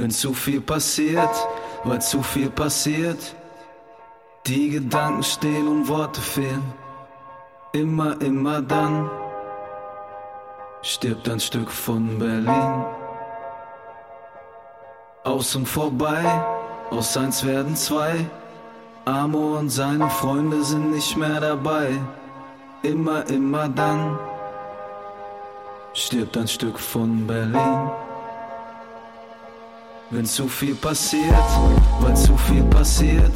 Wenn zu viel passiert, weil zu viel passiert, die Gedanken stehen und Worte fehlen. Immer, immer dann stirbt ein Stück von Berlin. Aus und vorbei, aus eins werden zwei. Amor und seine Freunde sind nicht mehr dabei. Immer, immer dann stirbt ein Stück von Berlin. Wenn zu viel passiert, weil zu viel passiert,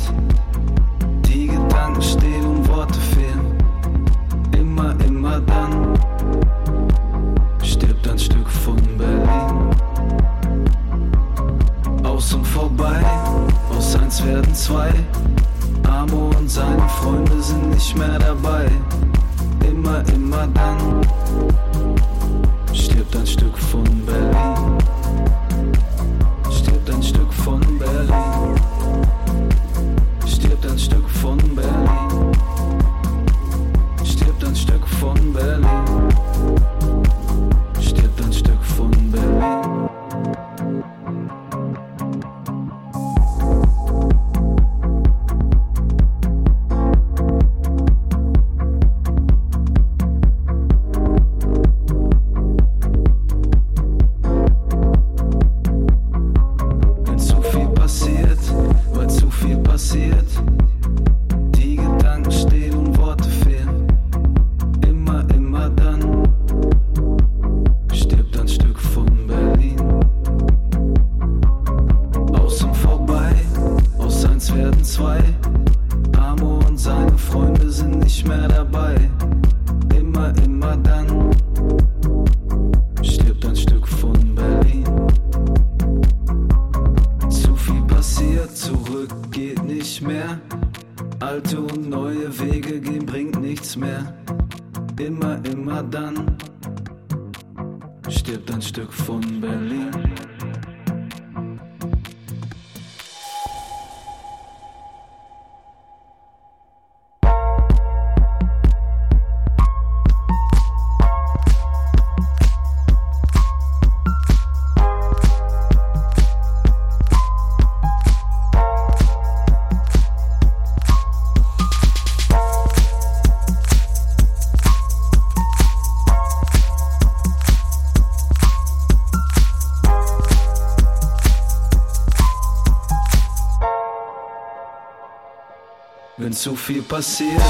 zu viel passiert,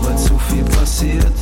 weil zu viel passiert.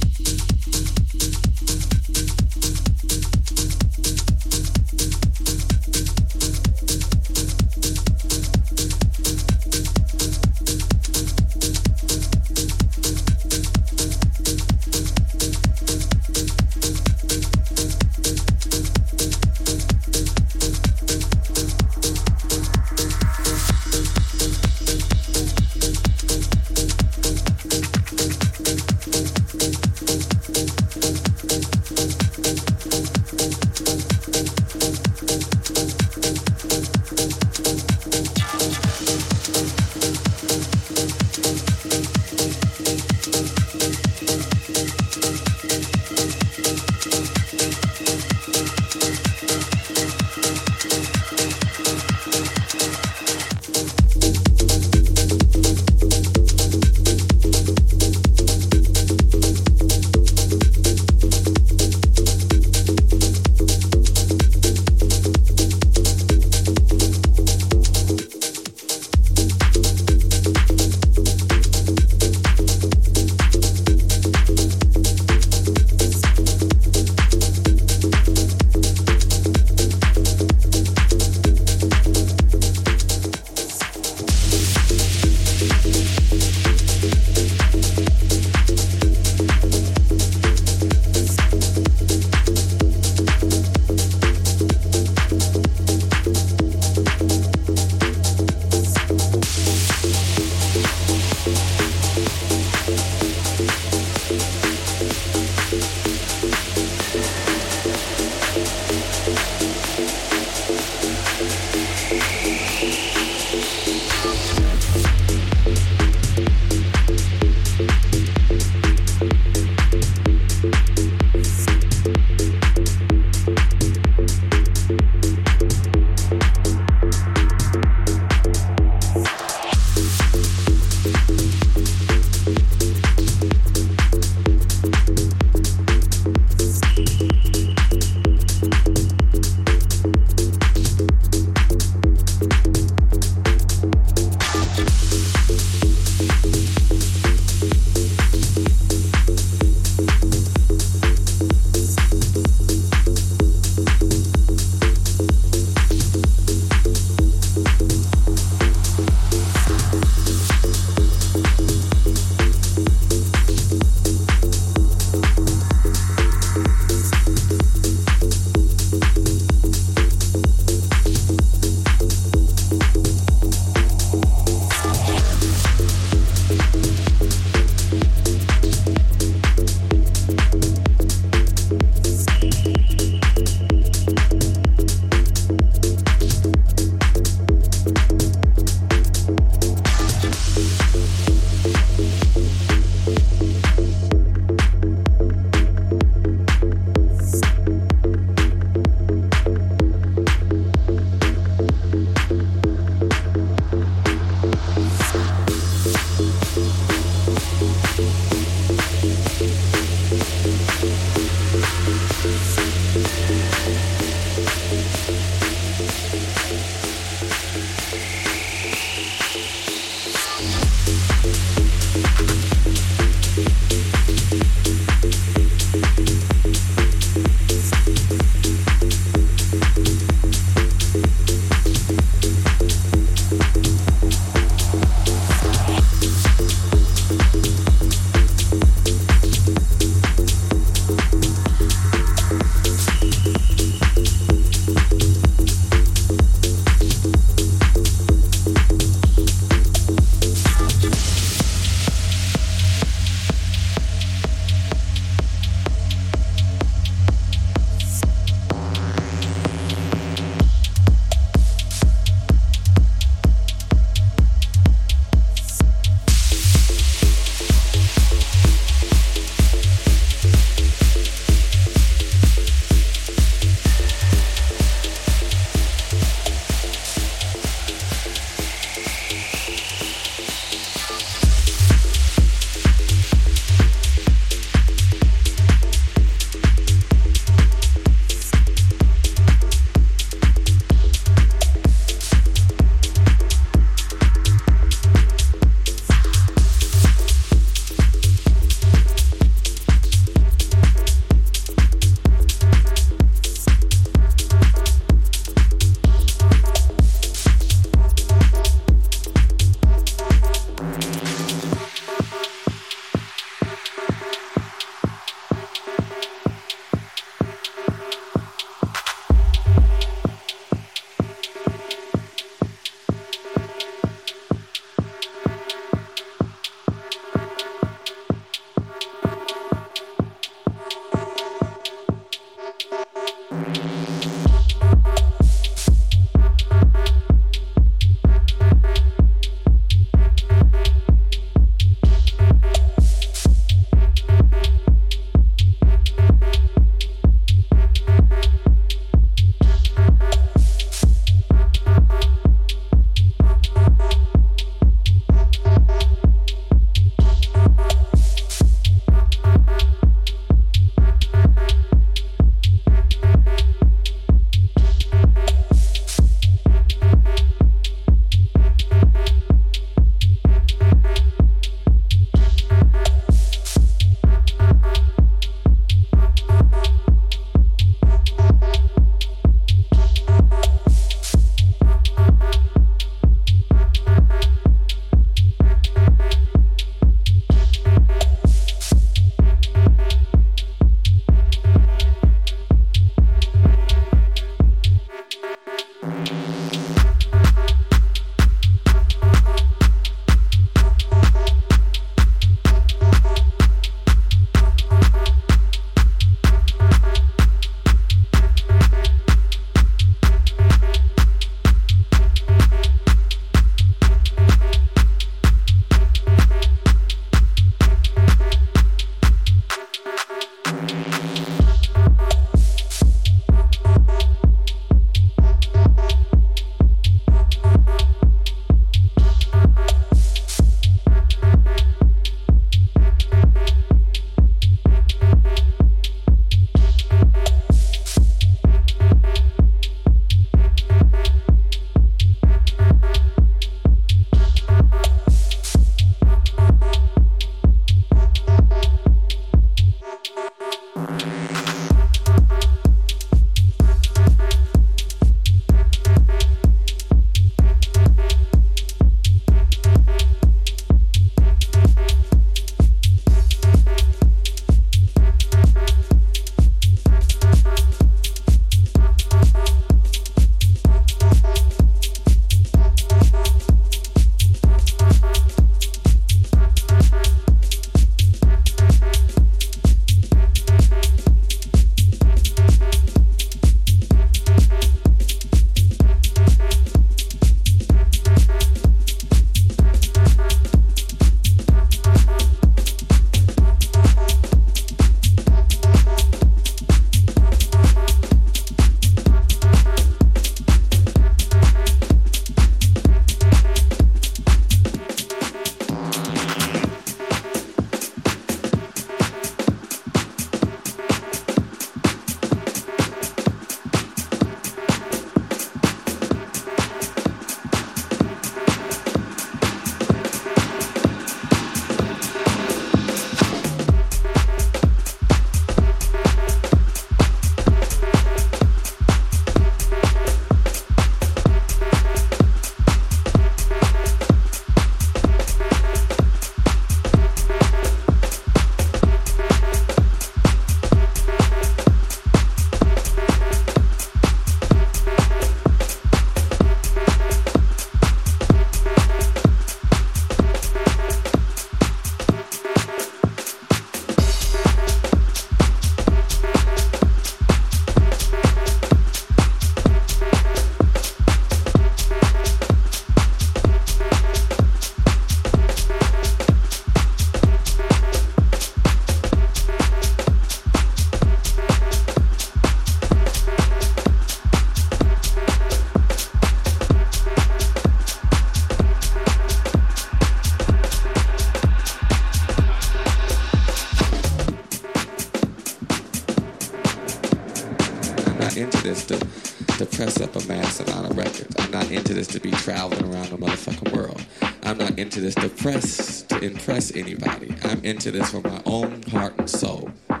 Traveling around the motherfucking world. I'm not into this to press to impress anybody. I'm into this for my own heart and soul. A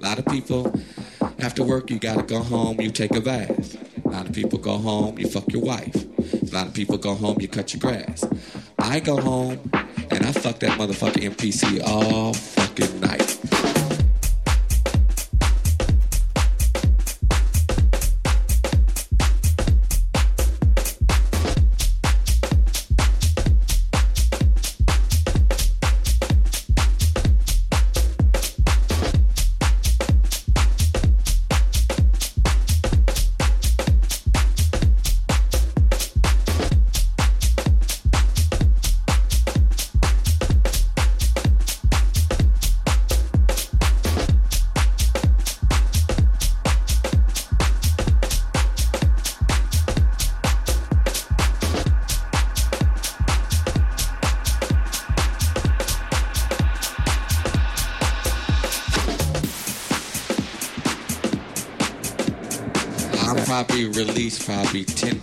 lot of people, after work, you gotta go home, you take a bath. A lot of people go home, you fuck your wife. A lot of people go home, you cut your grass. I go home and I fuck that motherfucking MPC all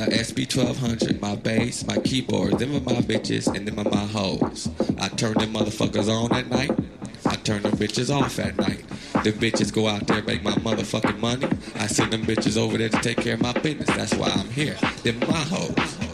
uh, SP1200, my bass, my keyboard. Them are my bitches and them are my hoes. I turn them motherfuckers on at night. I turn them bitches off at night. The bitches go out there make my motherfucking money. I send them bitches over there to take care of my business. That's why I'm here. Them my hoes.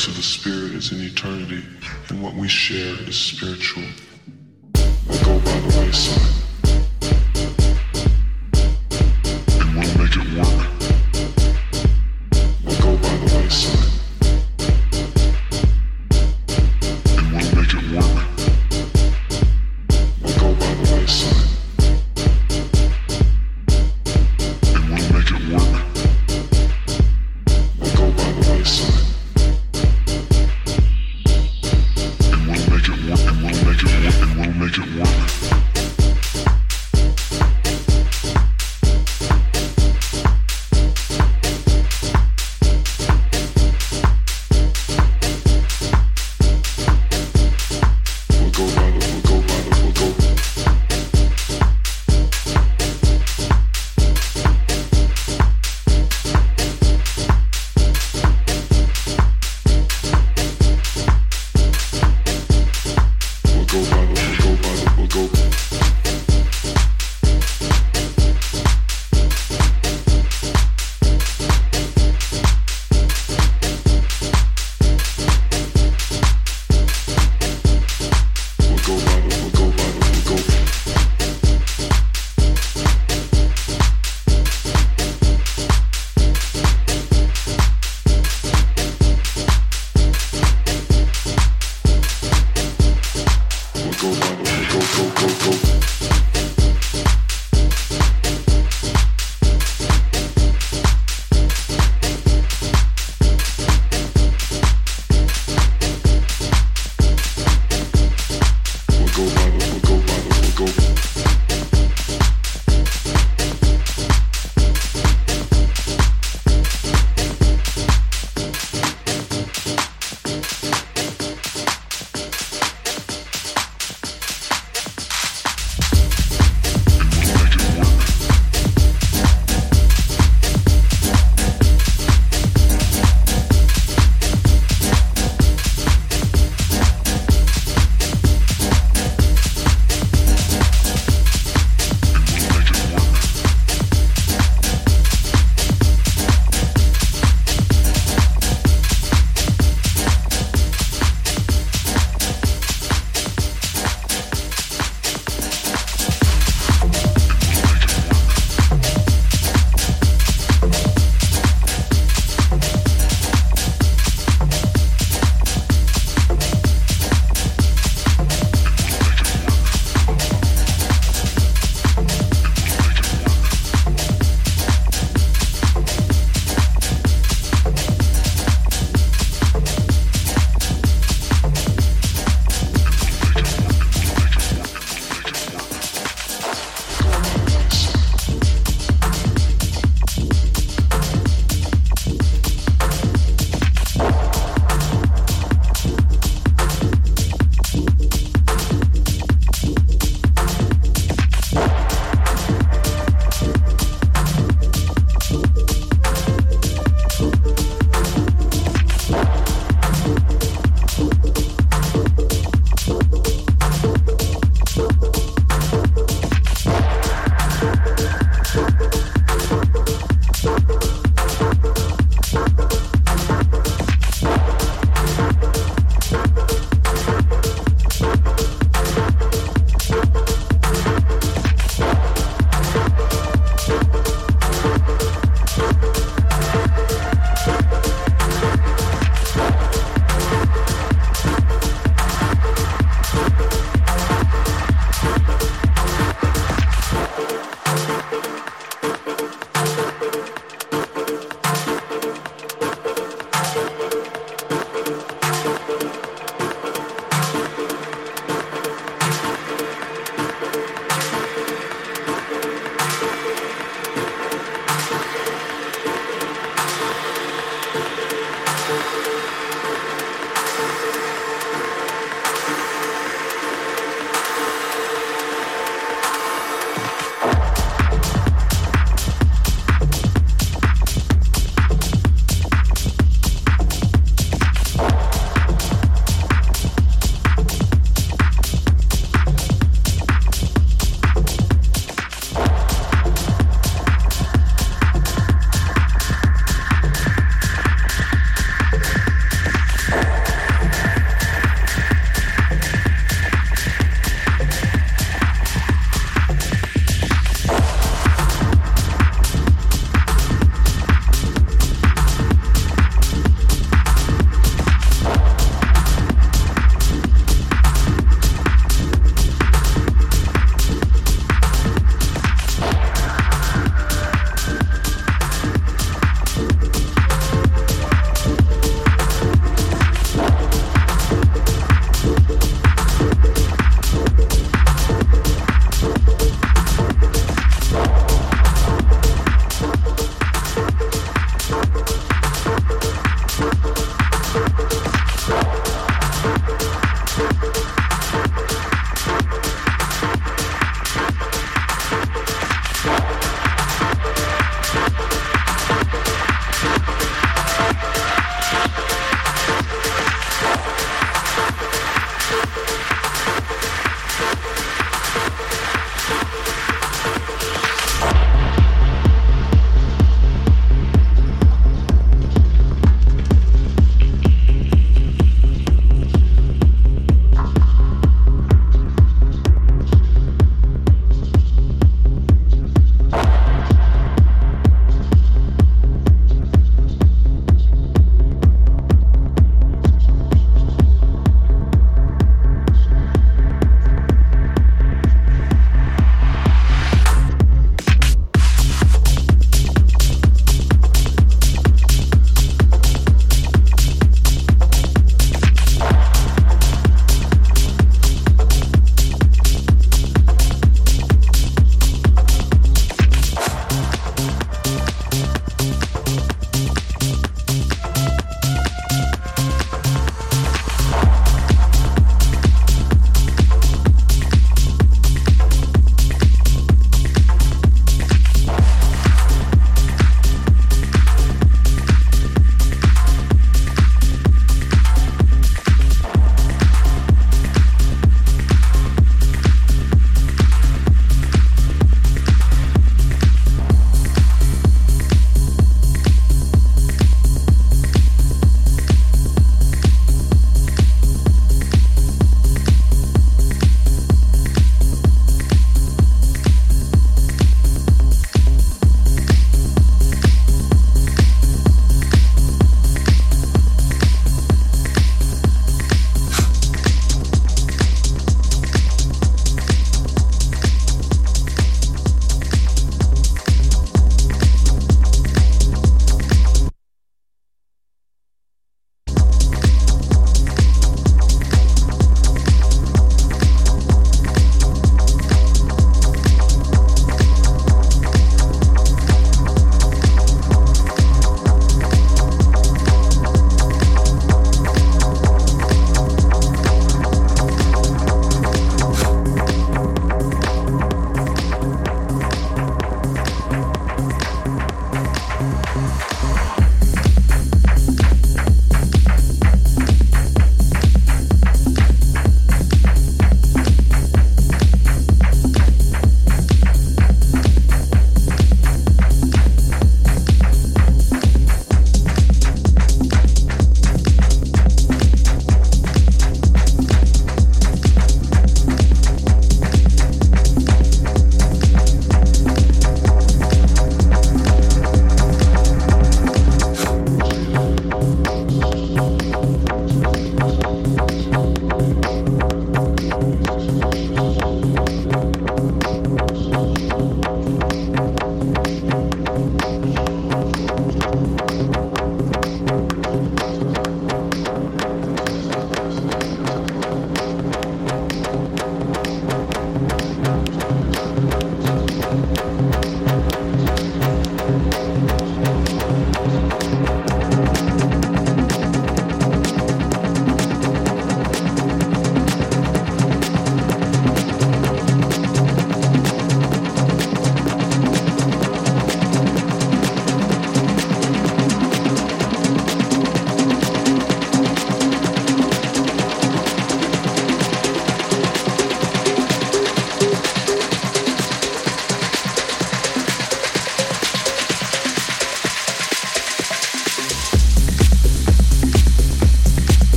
Place of the Spirit is in eternity, and what we share is spiritual.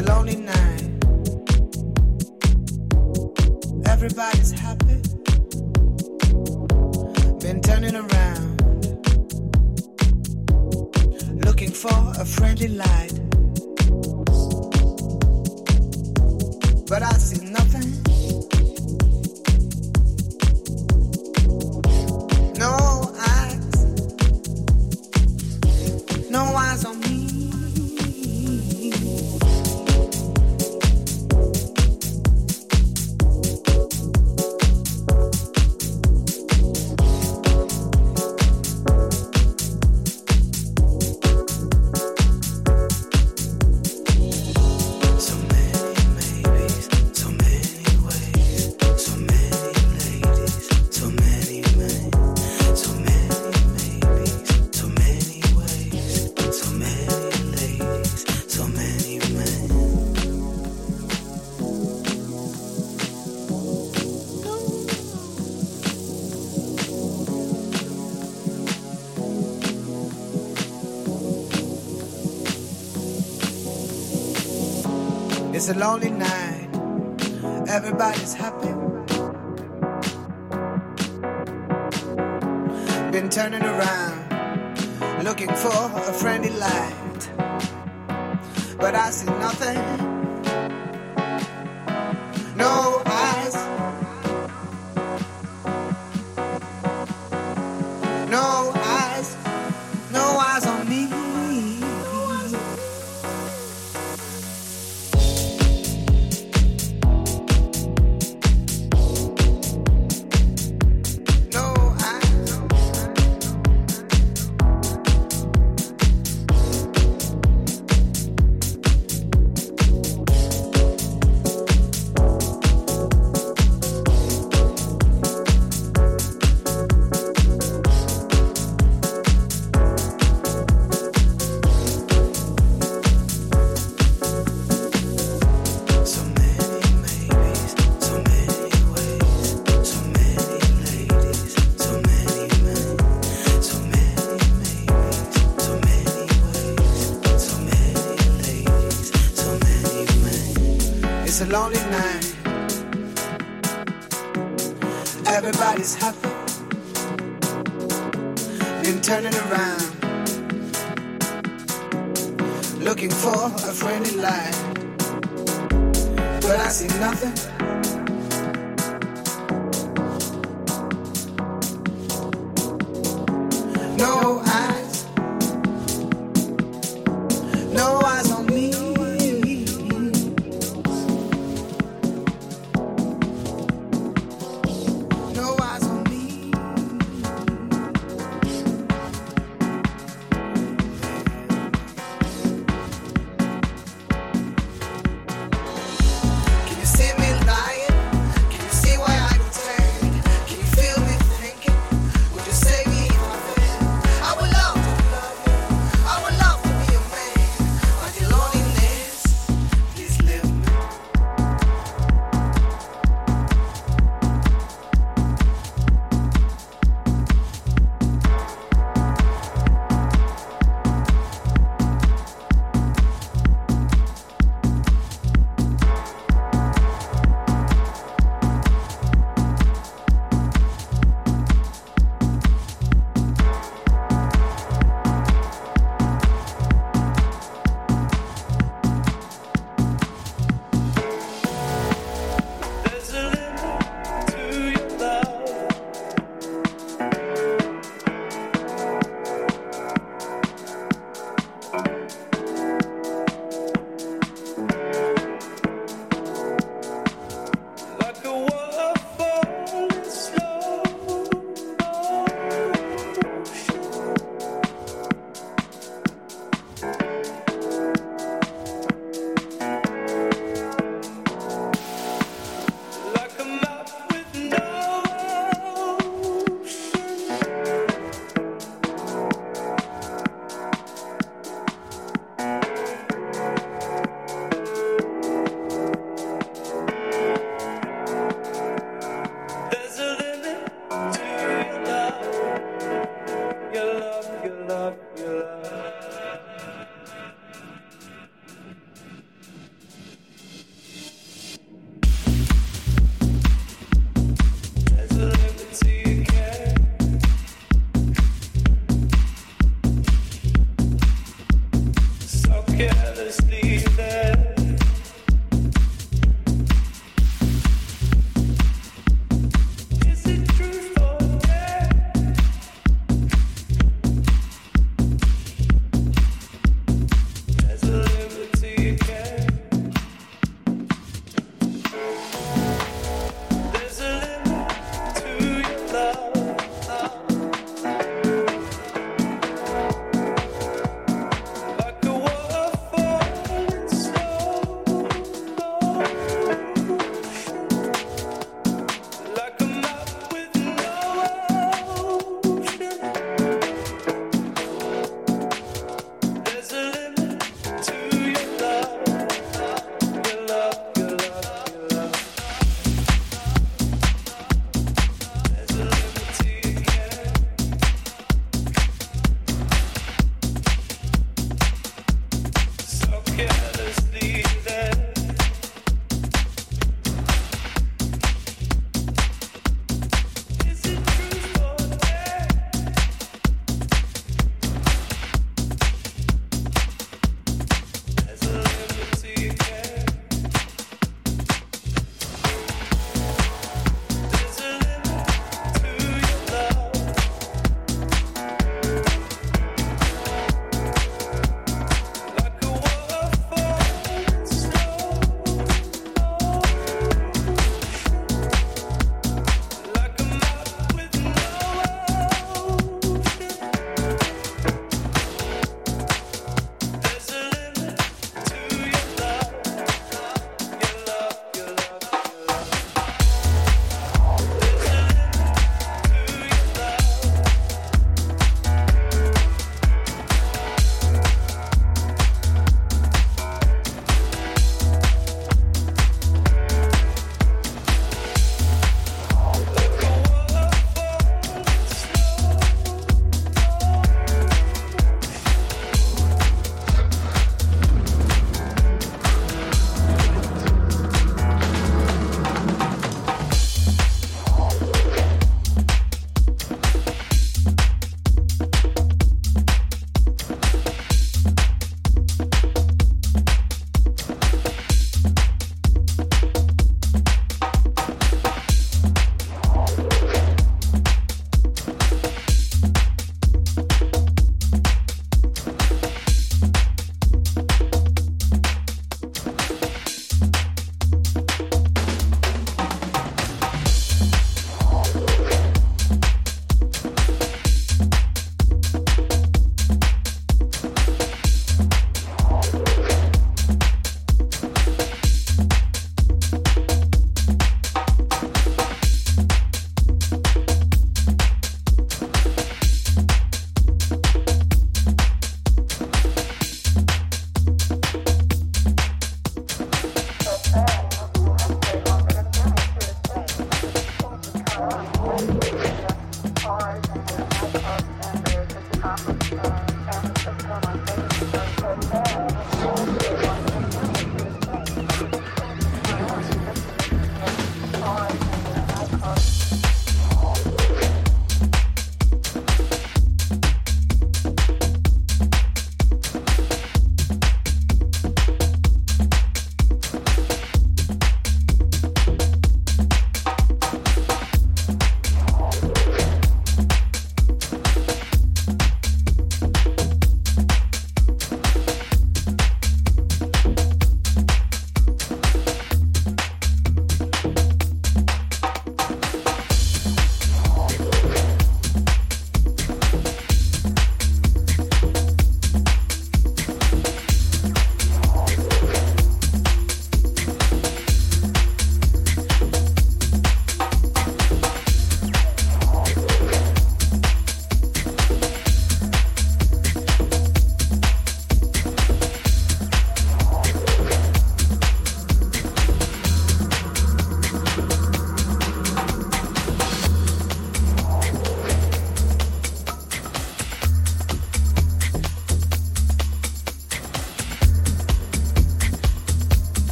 a lonely night. Lonely